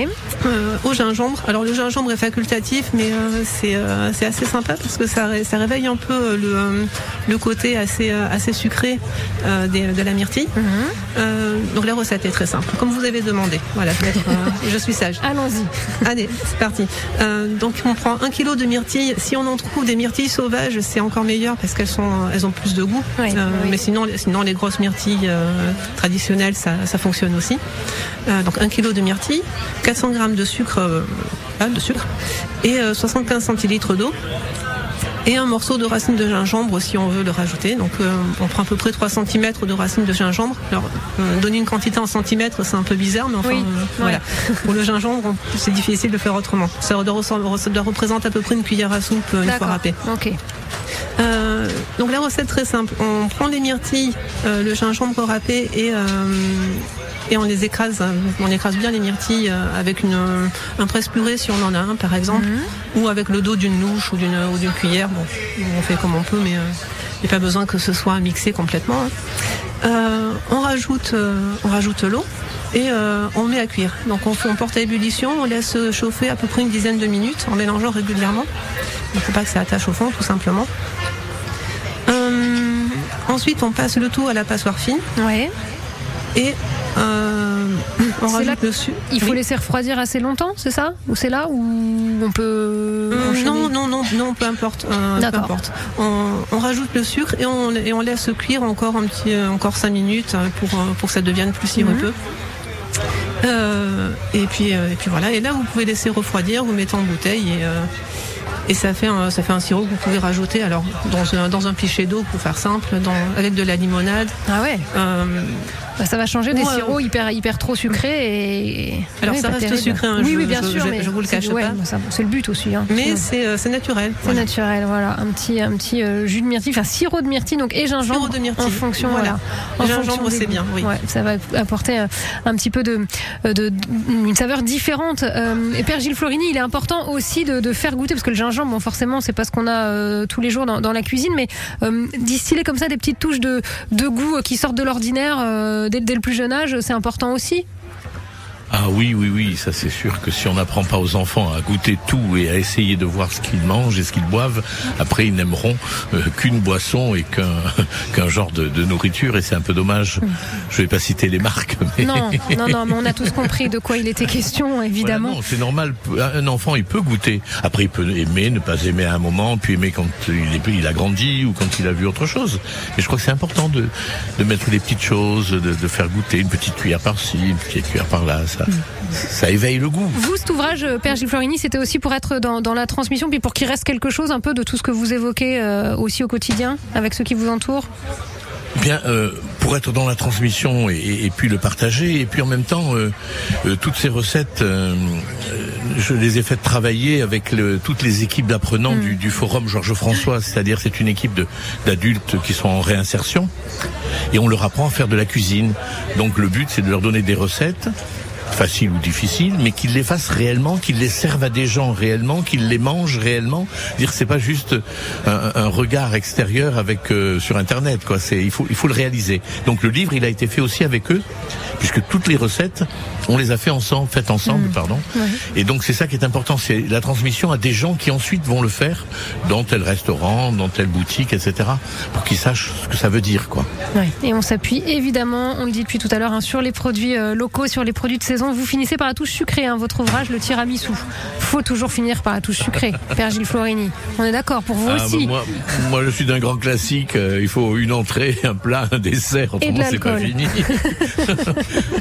Au gingembre. Alors le gingembre est facultatif, mais c'est c'est assez sympa parce que ça, ré- ça réveille un peu euh, le, euh, le côté assez, euh, assez sucré des- de la myrtille. Euh, donc la recette est très simple, comme vous avez demandé. Voilà, je, vais être, je suis sage. Allons-y. Allez, c'est parti. Donc on prend un kilo de myrtilles. Si on en trouve des myrtilles sauvages, c'est encore meilleur parce qu'elles sont, elles ont plus de goût. Oui, oui. Mais sinon, sinon les grosses myrtilles traditionnelles, ça, ça fonctionne aussi. Donc un kilo de myrtilles, 400 grammes de sucre, de sucre, et euh, 75 centilitres d'eau. Et un morceau de racine de gingembre si on veut le rajouter. Donc euh, on prend à peu près 3 cm de racine de gingembre. Alors euh, donner une quantité en centimètres, c'est un peu bizarre, mais enfin Oui, euh, ouais. voilà. Pour le gingembre, c'est difficile de faire autrement. Ça doit, ressembler- ça doit représenter à peu près une cuillère à soupe une fois D'accord. râpé. Ok. Euh, donc la recette très simple. On prend les myrtilles, le gingembre râpé et et on les écrase. hein. On écrase bien les myrtilles euh, avec une, un presse-purée si on en a un par exemple, ou avec le dos d'une louche ou d'une ou d'une cuillère. Bon, on fait comme on peut, mais euh, il n'y a pas besoin que ce soit mixé complètement. hein. Euh, on rajoute euh, on rajoute l'eau. Et euh, on met à cuire. Donc on, fait- on porte à ébullition, on laisse chauffer à peu près une dizaine de minutes en mélangeant régulièrement. Il ne faut pas que ça attache au fond, tout simplement. Euh, ensuite, on passe le tout à la passoire fine. Ouais. Et euh, on rajoute dessus. Il faut Oui. laisser refroidir assez longtemps, c'est ça? Ou c'est là où on peut Euh, non, non, non, non, peu importe. euh, peu importe. On, on rajoute le sucre et on, et on laisse cuire encore un petit, encore 5 minutes pour, pour que ça devienne plus sirupeux. Euh, et puis, et puis voilà. Et là, vous pouvez laisser refroidir, vous mettez en bouteille et, et ça fait un, ça fait un sirop que vous pouvez rajouter alors dans un, dans un pichet d'eau pour faire simple, dans, avec de la limonade. Ah ouais. Euh, Bah, ça va changer des ou, euh, sirops hyper, hyper trop sucrés et. Alors, ça reste terrible. sucré, hein, oui, je- oui, bien je- sûr. je- mais je vous le cache ouais, pas. C'est le but aussi. hein. mais c'est euh, c'est naturel. C'est naturel, voilà, un petit, un petit euh, jus de myrtille, enfin sirop de myrtille, donc et gingembre Sirop de myrtille, en fonction, voilà. voilà, en Gingembre, c'est bien, oui. Ça va apporter un petit peu de, de, une saveur différente. Et Père Gilles Florini, il est important aussi de, de faire goûter parce que le gingembre, bon, forcément, c'est pas ce qu'on a tous les jours dans, dans la cuisine, mais distiller comme ça des petites touches de, de goût qui sortent de l'ordinaire dès, dès le plus jeune âge, c'est important aussi. Ah oui, oui, oui, ça c'est sûr que si on n'apprend pas aux enfants à goûter tout et à essayer de voir ce qu'ils mangent et ce qu'ils boivent, après ils n'aimeront euh, qu'une boisson et qu'un qu'un genre de, de nourriture et c'est un peu dommage. Je vais pas citer les marques, mais Non, non, non, mais on a tous compris de quoi il était question, évidemment. c'est normal. Un enfant, il peut goûter. Après, il peut aimer, ne pas aimer à un moment, puis aimer quand il, a grandi ou quand il a vu autre chose. Et je crois que c'est important de, de mettre des petites choses, de, de faire goûter une petite cuillère par-ci, une petite cuillère par-là. Ça, ça éveille le goût. Vous, cet ouvrage, euh, Père Gilles Florini, c'était aussi pour être dans, dans la transmission, puis pour qu'il reste quelque chose un peu de tout ce que vous évoquez euh, aussi au quotidien, avec ceux qui vous entourent? Bien, euh, pour être dans la transmission et, et puis le partager, et puis en même temps, euh, euh, toutes ces recettes, je les ai faites travailler avec le, toutes les équipes d'apprenants du, du forum Georges François, c'est-à-dire c'est une équipe d'adultes qui sont en réinsertion, et on leur apprend à faire de la cuisine. Donc le but, c'est de leur donner des recettes faciles ou difficiles, mais qu'ils les fassent réellement, qu'ils les servent à des gens réellement, qu'ils les mangent réellement. Dire c'est pas juste un, un regard extérieur avec euh, sur internet quoi. C'est il faut il faut le réaliser. Donc le livre il a été fait aussi avec eux, puisque toutes les recettes on les a fait ensemble, faites ensemble, pardon. Et donc c'est ça qui est important, c'est la transmission à des gens qui ensuite vont le faire dans tel restaurant, dans telle boutique, etc. Pour qu'ils sachent ce que ça veut dire quoi. Ouais. Et on s'appuie évidemment, on le dit depuis tout à l'heure, hein, sur les produits euh, locaux, sur les produits de saison. Vous finissez par la touche sucrée, hein, votre ouvrage, le tiramisu. Faut toujours finir par la touche sucrée, Père Gilles Florini. On est d'accord pour vous Ah, aussi. bah, moi, moi, je suis d'un grand classique. euh, il faut une entrée, un plat, un dessert. Autrement, c'est pas fini.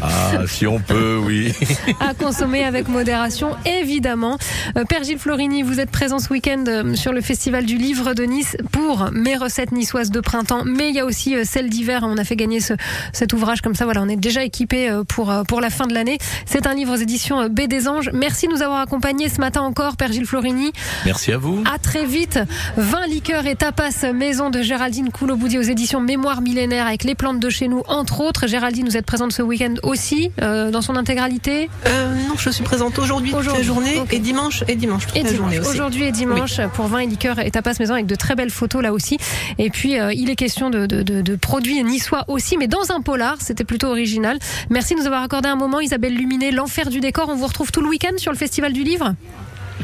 ah, si on peut, oui. à consommer avec modération, évidemment. Euh, Père Gilles Florini, vous êtes présent ce week-end euh, sur le Festival du Livre de Nice pour mes recettes niçoises de printemps, mais il y a aussi euh, celles d'hiver. On a fait gagner ce, cet ouvrage comme ça. Voilà, on est déjà équipé euh, pour, euh, pour la fin de l'année. C'est un livre aux éditions euh, B des Anges. Merci de nous avoir accompagnés ce matin encore, Père Gilles Florini. Merci à vous. À très vite. 20 liqueurs et tapas maison de Géraldine Couloboudi aux éditions Mémoire millénaire avec les plantes de chez nous, entre autres. Géraldine, vous êtes présente ce week-end aussi, euh, dans son intégralité Euh, non, je suis présente aujourd'hui toute la journée et dimanche et dimanche toute Et la dimanche. journée. Aujourd'hui et dimanche pour vin et liqueurs et tapas maison avec de très belles photos là aussi. Et puis euh, il est question de, de, de, de produits niçois aussi, mais dans un polar. C'était plutôt original. Merci de nous avoir accordé un moment, Isabelle Luminet, l'enfer du décor. On vous retrouve tout le week-end sur le Festival du Livre?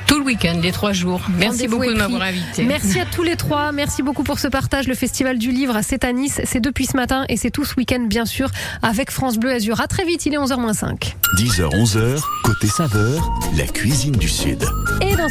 Tout le week-end, les trois jours. Merci beaucoup de m'avoir invité. Merci à tous les trois. Merci beaucoup pour ce partage. Le Festival du Livre, c'est à Nice. C'est depuis ce matin et c'est tout ce week-end, bien sûr, avec France Bleu Azur. À très vite, il est 11h moins 5. 10h, 11h, côté saveur, la cuisine du Sud. Et dans